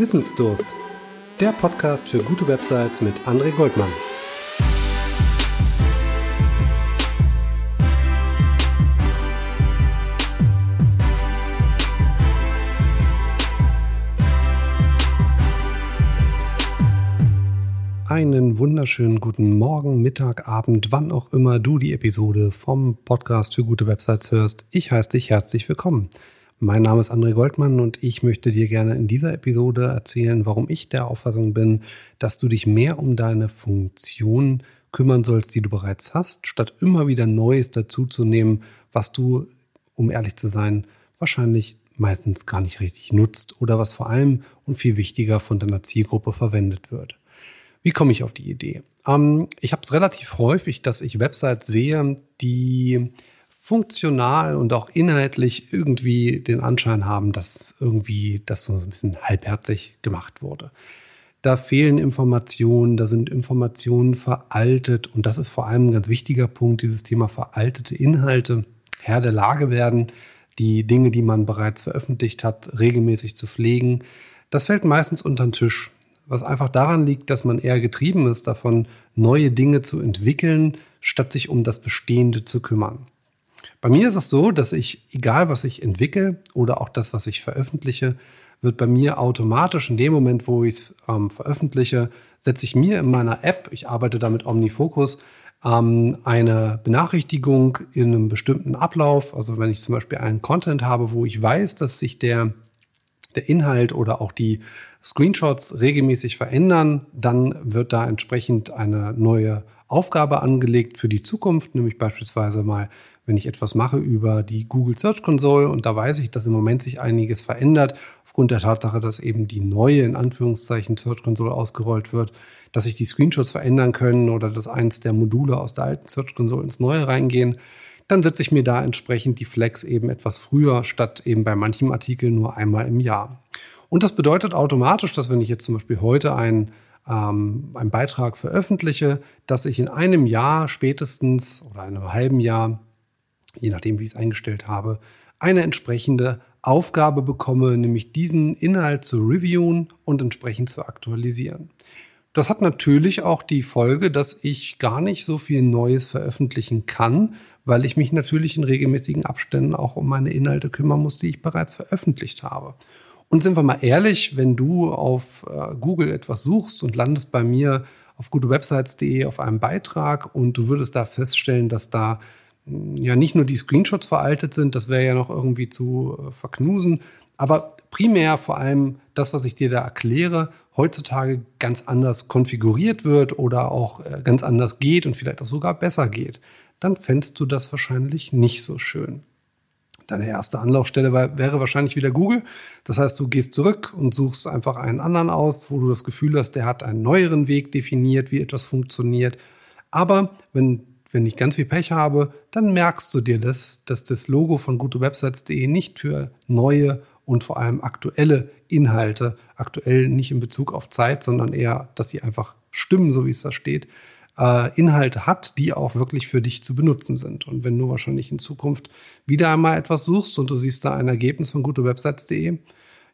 Wissensdurst. Der Podcast für gute Websites mit André Goldmann. Einen wunderschönen guten Morgen, Mittag, Abend, wann auch immer du die Episode vom Podcast für gute Websites hörst. Ich heiße dich herzlich willkommen. Mein Name ist André Goldmann und ich möchte dir gerne in dieser Episode erzählen, warum ich der Auffassung bin, dass du dich mehr um deine Funktion kümmern sollst, die du bereits hast, statt immer wieder Neues dazuzunehmen, was du, um ehrlich zu sein, wahrscheinlich meistens gar nicht richtig nutzt oder was vor allem und viel wichtiger von deiner Zielgruppe verwendet wird. Wie komme ich auf die Idee? Ähm, ich habe es relativ häufig, dass ich Websites sehe, die funktional und auch inhaltlich irgendwie den Anschein haben, dass irgendwie das so ein bisschen halbherzig gemacht wurde. Da fehlen Informationen, da sind Informationen veraltet und das ist vor allem ein ganz wichtiger Punkt, dieses Thema veraltete Inhalte, Herr der Lage werden, die Dinge, die man bereits veröffentlicht hat, regelmäßig zu pflegen. Das fällt meistens unter den Tisch, was einfach daran liegt, dass man eher getrieben ist davon, neue Dinge zu entwickeln, statt sich um das Bestehende zu kümmern. Bei mir ist es so, dass ich, egal was ich entwickle oder auch das, was ich veröffentliche, wird bei mir automatisch in dem Moment, wo ich es ähm, veröffentliche, setze ich mir in meiner App, ich arbeite da mit OmniFocus, ähm, eine Benachrichtigung in einem bestimmten Ablauf. Also wenn ich zum Beispiel einen Content habe, wo ich weiß, dass sich der, der Inhalt oder auch die Screenshots regelmäßig verändern, dann wird da entsprechend eine neue Aufgabe angelegt für die Zukunft, nämlich beispielsweise mal wenn ich etwas mache über die Google Search Console und da weiß ich, dass im Moment sich einiges verändert, aufgrund der Tatsache, dass eben die neue, in Anführungszeichen, Search Console ausgerollt wird, dass sich die Screenshots verändern können oder dass eins der Module aus der alten Search Console ins neue reingehen, dann setze ich mir da entsprechend die Flex eben etwas früher, statt eben bei manchem Artikel nur einmal im Jahr. Und das bedeutet automatisch, dass wenn ich jetzt zum Beispiel heute einen, ähm, einen Beitrag veröffentliche, dass ich in einem Jahr spätestens oder einem halben Jahr je nachdem, wie ich es eingestellt habe, eine entsprechende Aufgabe bekomme, nämlich diesen Inhalt zu reviewen und entsprechend zu aktualisieren. Das hat natürlich auch die Folge, dass ich gar nicht so viel Neues veröffentlichen kann, weil ich mich natürlich in regelmäßigen Abständen auch um meine Inhalte kümmern muss, die ich bereits veröffentlicht habe. Und sind wir mal ehrlich, wenn du auf äh, Google etwas suchst und landest bei mir auf gutewebsites.de auf einem Beitrag und du würdest da feststellen, dass da ja nicht nur die Screenshots veraltet sind, das wäre ja noch irgendwie zu äh, verknusen, aber primär vor allem das, was ich dir da erkläre, heutzutage ganz anders konfiguriert wird oder auch äh, ganz anders geht und vielleicht auch sogar besser geht, dann fändest du das wahrscheinlich nicht so schön. Deine erste Anlaufstelle wäre wahrscheinlich wieder Google. Das heißt, du gehst zurück und suchst einfach einen anderen aus, wo du das Gefühl hast, der hat einen neueren Weg definiert, wie etwas funktioniert. Aber wenn wenn ich ganz viel Pech habe, dann merkst du dir das, dass das Logo von gutewebsites.de nicht für neue und vor allem aktuelle Inhalte, aktuell nicht in Bezug auf Zeit, sondern eher, dass sie einfach stimmen, so wie es da steht, äh, Inhalte hat, die auch wirklich für dich zu benutzen sind. Und wenn du wahrscheinlich in Zukunft wieder einmal etwas suchst und du siehst da ein Ergebnis von gutewebsites.de,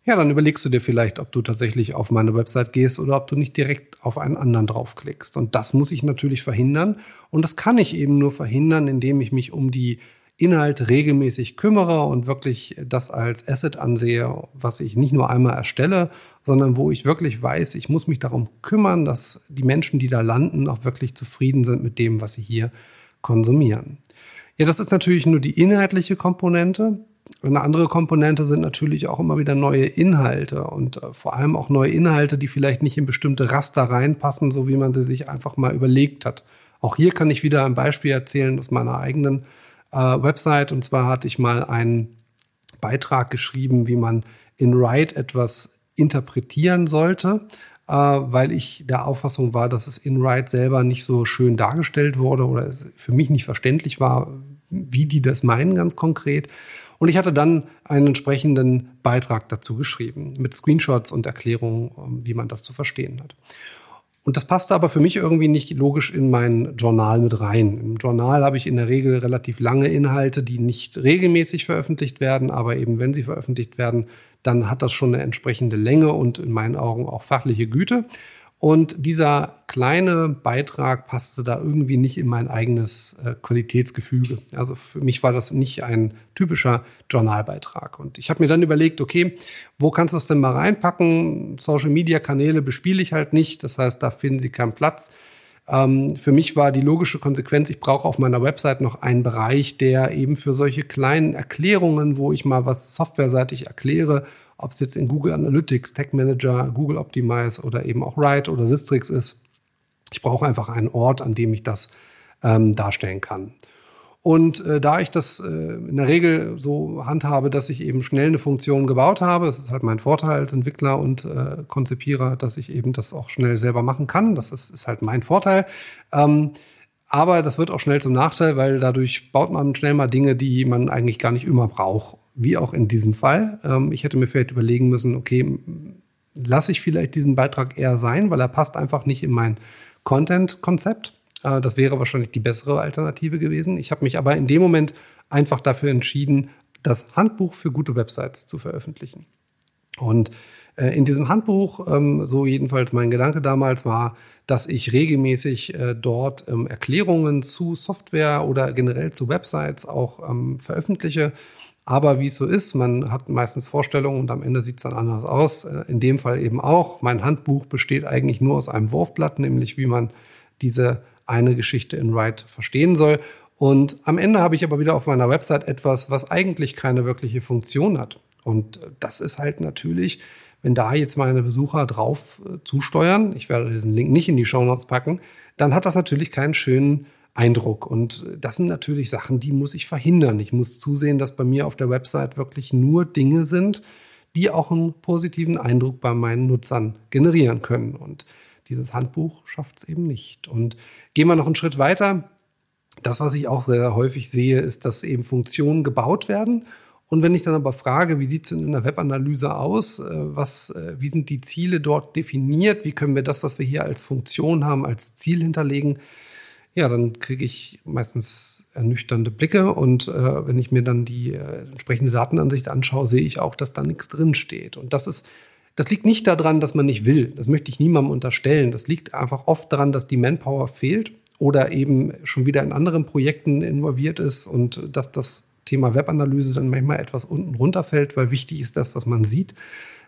ja, dann überlegst du dir vielleicht, ob du tatsächlich auf meine Website gehst oder ob du nicht direkt auf einen anderen draufklickst. Und das muss ich natürlich verhindern. Und das kann ich eben nur verhindern, indem ich mich um die Inhalte regelmäßig kümmere und wirklich das als Asset ansehe, was ich nicht nur einmal erstelle, sondern wo ich wirklich weiß, ich muss mich darum kümmern, dass die Menschen, die da landen, auch wirklich zufrieden sind mit dem, was sie hier konsumieren. Ja, das ist natürlich nur die inhaltliche Komponente. Eine andere Komponente sind natürlich auch immer wieder neue Inhalte und äh, vor allem auch neue Inhalte, die vielleicht nicht in bestimmte Raster reinpassen, so wie man sie sich einfach mal überlegt hat. Auch hier kann ich wieder ein Beispiel erzählen aus meiner eigenen äh, Website. Und zwar hatte ich mal einen Beitrag geschrieben, wie man in Write etwas interpretieren sollte, äh, weil ich der Auffassung war, dass es in Write selber nicht so schön dargestellt wurde oder es für mich nicht verständlich war, wie die das meinen ganz konkret. Und ich hatte dann einen entsprechenden Beitrag dazu geschrieben mit Screenshots und Erklärungen, wie man das zu verstehen hat. Und das passte aber für mich irgendwie nicht logisch in mein Journal mit rein. Im Journal habe ich in der Regel relativ lange Inhalte, die nicht regelmäßig veröffentlicht werden, aber eben wenn sie veröffentlicht werden, dann hat das schon eine entsprechende Länge und in meinen Augen auch fachliche Güte. Und dieser kleine Beitrag passte da irgendwie nicht in mein eigenes äh, Qualitätsgefüge. Also für mich war das nicht ein typischer Journalbeitrag. Und ich habe mir dann überlegt, okay, wo kannst du es denn mal reinpacken? Social-Media-Kanäle bespiele ich halt nicht. Das heißt, da finden sie keinen Platz. Ähm, für mich war die logische Konsequenz, ich brauche auf meiner Website noch einen Bereich, der eben für solche kleinen Erklärungen, wo ich mal was softwareseitig erkläre, ob es jetzt in Google Analytics, Tech Manager, Google Optimize oder eben auch Write oder Sistrix ist. Ich brauche einfach einen Ort, an dem ich das ähm, darstellen kann. Und äh, da ich das äh, in der Regel so handhabe, dass ich eben schnell eine Funktion gebaut habe, das ist halt mein Vorteil als Entwickler und äh, Konzipierer, dass ich eben das auch schnell selber machen kann. Das ist, ist halt mein Vorteil. Ähm, aber das wird auch schnell zum Nachteil, weil dadurch baut man schnell mal Dinge, die man eigentlich gar nicht immer braucht wie auch in diesem Fall. Ähm, ich hätte mir vielleicht überlegen müssen, okay, lasse ich vielleicht diesen Beitrag eher sein, weil er passt einfach nicht in mein Content-Konzept. Äh, das wäre wahrscheinlich die bessere Alternative gewesen. Ich habe mich aber in dem Moment einfach dafür entschieden, das Handbuch für gute Websites zu veröffentlichen. Und äh, in diesem Handbuch, ähm, so jedenfalls mein Gedanke damals war, dass ich regelmäßig äh, dort ähm, Erklärungen zu Software oder generell zu Websites auch ähm, veröffentliche aber wie es so ist, man hat meistens Vorstellungen und am Ende sieht es dann anders aus. In dem Fall eben auch. Mein Handbuch besteht eigentlich nur aus einem Wurfblatt, nämlich wie man diese eine Geschichte in Write verstehen soll. Und am Ende habe ich aber wieder auf meiner Website etwas, was eigentlich keine wirkliche Funktion hat. Und das ist halt natürlich, wenn da jetzt meine Besucher drauf äh, zusteuern, ich werde diesen Link nicht in die Show Notes packen, dann hat das natürlich keinen schönen Eindruck. Und das sind natürlich Sachen, die muss ich verhindern. Ich muss zusehen, dass bei mir auf der Website wirklich nur Dinge sind, die auch einen positiven Eindruck bei meinen Nutzern generieren können. Und dieses Handbuch schafft es eben nicht. Und gehen wir noch einen Schritt weiter. Das, was ich auch sehr häufig sehe, ist, dass eben Funktionen gebaut werden. Und wenn ich dann aber frage, wie sieht es in der Webanalyse aus? Äh, was, äh, wie sind die Ziele dort definiert? Wie können wir das, was wir hier als Funktion haben, als Ziel hinterlegen? ja, dann kriege ich meistens ernüchternde Blicke und äh, wenn ich mir dann die äh, entsprechende Datenansicht anschaue, sehe ich auch, dass da nichts drin steht. Und das ist, das liegt nicht daran, dass man nicht will. Das möchte ich niemandem unterstellen. Das liegt einfach oft daran, dass die Manpower fehlt oder eben schon wieder in anderen Projekten involviert ist und dass das Thema Webanalyse dann manchmal etwas unten runterfällt, weil wichtig ist das, was man sieht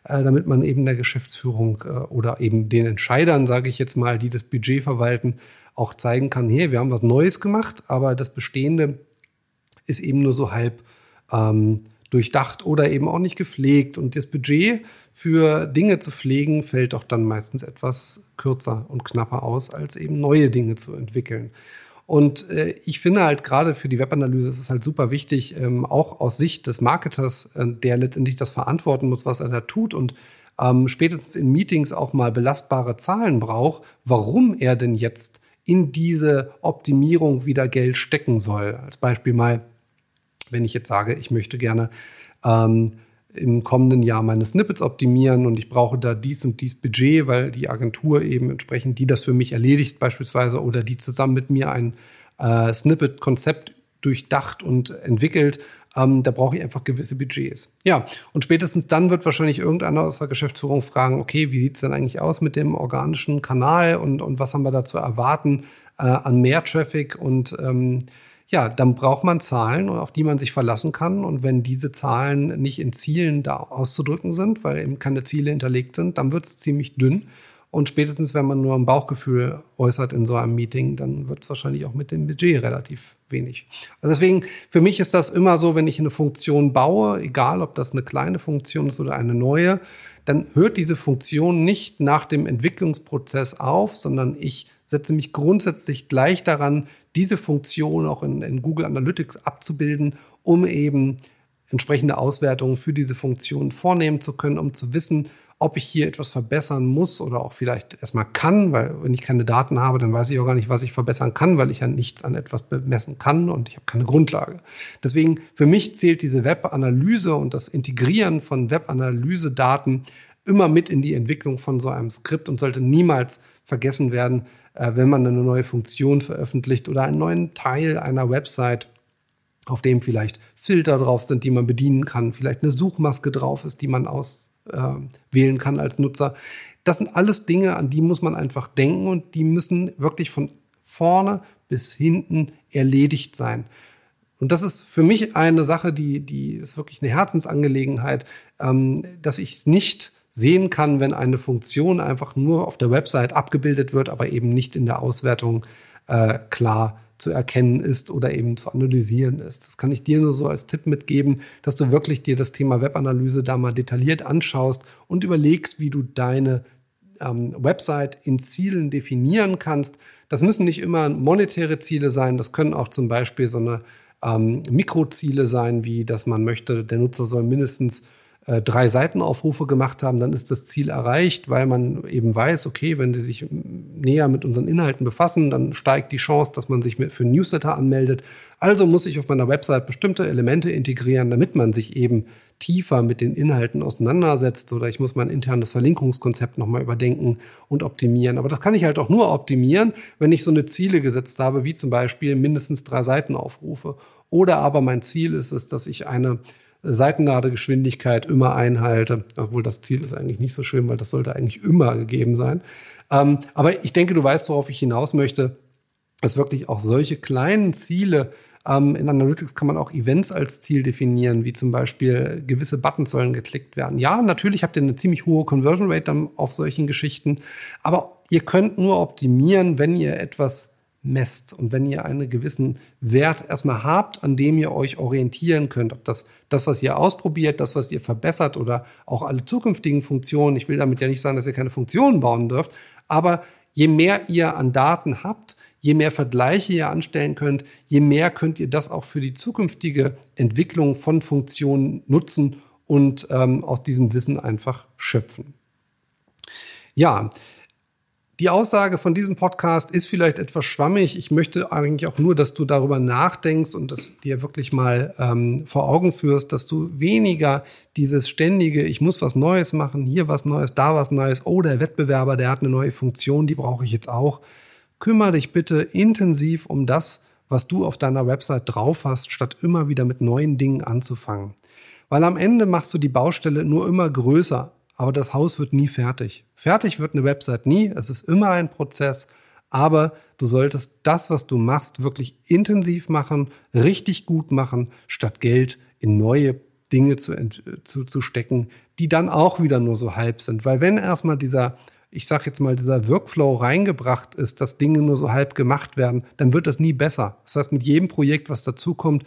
äh, damit man eben der Geschäftsführung äh, oder eben den Entscheidern, sage ich jetzt mal, die das Budget verwalten, auch zeigen kann, hey, wir haben was Neues gemacht, aber das Bestehende ist eben nur so halb ähm, durchdacht oder eben auch nicht gepflegt. Und das Budget für Dinge zu pflegen fällt auch dann meistens etwas kürzer und knapper aus, als eben neue Dinge zu entwickeln. Und äh, ich finde halt gerade für die Webanalyse ist es halt super wichtig, ähm, auch aus Sicht des Marketers, äh, der letztendlich das verantworten muss, was er da tut und ähm, spätestens in Meetings auch mal belastbare Zahlen braucht, warum er denn jetzt in diese Optimierung wieder Geld stecken soll. Als Beispiel mal, wenn ich jetzt sage, ich möchte gerne ähm, im kommenden Jahr meine Snippets optimieren und ich brauche da dies und dies Budget, weil die Agentur eben entsprechend, die das für mich erledigt beispielsweise oder die zusammen mit mir ein äh, Snippet-Konzept durchdacht und entwickelt, ähm, da brauche ich einfach gewisse Budgets. Ja, und spätestens dann wird wahrscheinlich irgendeiner aus der Geschäftsführung fragen, okay, wie sieht es denn eigentlich aus mit dem organischen Kanal und, und was haben wir da zu erwarten äh, an mehr Traffic und ähm, ja, dann braucht man Zahlen, auf die man sich verlassen kann. Und wenn diese Zahlen nicht in Zielen da auszudrücken sind, weil eben keine Ziele hinterlegt sind, dann wird es ziemlich dünn. Und spätestens, wenn man nur ein Bauchgefühl äußert in so einem Meeting, dann wird es wahrscheinlich auch mit dem Budget relativ wenig. Also deswegen, für mich ist das immer so, wenn ich eine Funktion baue, egal ob das eine kleine Funktion ist oder eine neue, dann hört diese Funktion nicht nach dem Entwicklungsprozess auf, sondern ich setze mich grundsätzlich gleich daran, diese Funktion auch in, in Google Analytics abzubilden, um eben entsprechende Auswertungen für diese Funktion vornehmen zu können, um zu wissen, ob ich hier etwas verbessern muss oder auch vielleicht erstmal kann, weil wenn ich keine Daten habe, dann weiß ich auch gar nicht, was ich verbessern kann, weil ich ja nichts an etwas bemessen kann und ich habe keine Grundlage. Deswegen für mich zählt diese Webanalyse und das Integrieren von Webanalyse-Daten immer mit in die Entwicklung von so einem Skript und sollte niemals vergessen werden, äh, wenn man eine neue Funktion veröffentlicht oder einen neuen Teil einer Website auf dem vielleicht Filter drauf sind, die man bedienen kann, vielleicht eine Suchmaske drauf ist, die man auswählen äh, kann als Nutzer. Das sind alles Dinge, an die muss man einfach denken und die müssen wirklich von vorne bis hinten erledigt sein. Und das ist für mich eine Sache, die, die ist wirklich eine Herzensangelegenheit, ähm, dass ich es nicht sehen kann, wenn eine Funktion einfach nur auf der Website abgebildet wird, aber eben nicht in der Auswertung äh, klar zu erkennen ist oder eben zu analysieren ist. Das kann ich dir nur so als Tipp mitgeben, dass du wirklich dir das Thema Webanalyse da mal detailliert anschaust und überlegst, wie du deine ähm, Website in Zielen definieren kannst. Das müssen nicht immer monetäre Ziele sein, das können auch zum Beispiel so eine ähm, Mikroziele sein, wie dass man möchte, der Nutzer soll mindestens drei Seitenaufrufe gemacht haben, dann ist das Ziel erreicht, weil man eben weiß, okay, wenn sie sich näher mit unseren Inhalten befassen, dann steigt die Chance, dass man sich für Newsletter anmeldet. Also muss ich auf meiner Website bestimmte Elemente integrieren, damit man sich eben tiefer mit den Inhalten auseinandersetzt oder ich muss mein internes Verlinkungskonzept nochmal überdenken und optimieren. Aber das kann ich halt auch nur optimieren, wenn ich so eine Ziele gesetzt habe, wie zum Beispiel mindestens drei Seitenaufrufe. Oder aber mein Ziel ist es, dass ich eine Seitenladegeschwindigkeit immer einhalte. Obwohl das Ziel ist eigentlich nicht so schön, weil das sollte eigentlich immer gegeben sein. Ähm, aber ich denke, du weißt, worauf ich hinaus möchte, dass wirklich auch solche kleinen Ziele ähm, in Analytics kann man auch Events als Ziel definieren, wie zum Beispiel gewisse Buttons sollen geklickt werden. Ja, natürlich habt ihr eine ziemlich hohe Conversion Rate dann auf solchen Geschichten, aber ihr könnt nur optimieren, wenn ihr etwas messt und wenn ihr einen gewissen Wert erstmal habt, an dem ihr euch orientieren könnt, ob das das, was ihr ausprobiert, das, was ihr verbessert oder auch alle zukünftigen Funktionen, ich will damit ja nicht sagen, dass ihr keine Funktionen bauen dürft, aber je mehr ihr an Daten habt, je mehr Vergleiche ihr anstellen könnt, je mehr könnt ihr das auch für die zukünftige Entwicklung von Funktionen nutzen und ähm, aus diesem Wissen einfach schöpfen. Ja, die Aussage von diesem Podcast ist vielleicht etwas schwammig. Ich möchte eigentlich auch nur, dass du darüber nachdenkst und das dir wirklich mal ähm, vor Augen führst, dass du weniger dieses ständige, ich muss was Neues machen, hier was Neues, da was Neues, oh, der Wettbewerber, der hat eine neue Funktion, die brauche ich jetzt auch. Kümmere dich bitte intensiv um das, was du auf deiner Website drauf hast, statt immer wieder mit neuen Dingen anzufangen. Weil am Ende machst du die Baustelle nur immer größer aber das Haus wird nie fertig. Fertig wird eine Website nie, es ist immer ein Prozess, aber du solltest das, was du machst, wirklich intensiv machen, richtig gut machen, statt Geld in neue Dinge zu, zu, zu stecken, die dann auch wieder nur so halb sind. Weil wenn erstmal dieser, ich sag jetzt mal, dieser Workflow reingebracht ist, dass Dinge nur so halb gemacht werden, dann wird das nie besser. Das heißt, mit jedem Projekt, was dazukommt,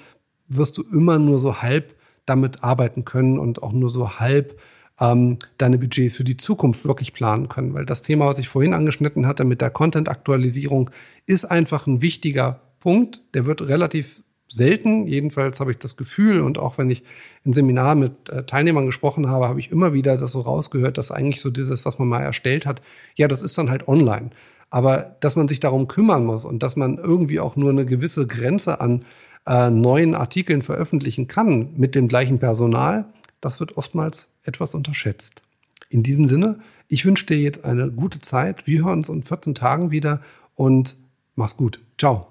wirst du immer nur so halb damit arbeiten können und auch nur so halb ähm, deine Budgets für die Zukunft wirklich planen können. Weil das Thema, was ich vorhin angeschnitten hatte mit der Content-Aktualisierung, ist einfach ein wichtiger Punkt. Der wird relativ selten, jedenfalls habe ich das Gefühl und auch wenn ich in Seminaren mit äh, Teilnehmern gesprochen habe, habe ich immer wieder das so rausgehört, dass eigentlich so dieses, was man mal erstellt hat, ja, das ist dann halt online. Aber dass man sich darum kümmern muss und dass man irgendwie auch nur eine gewisse Grenze an äh, neuen Artikeln veröffentlichen kann mit dem gleichen Personal, das wird oftmals etwas unterschätzt. In diesem Sinne, ich wünsche dir jetzt eine gute Zeit. Wir hören uns in 14 Tagen wieder und mach's gut. Ciao.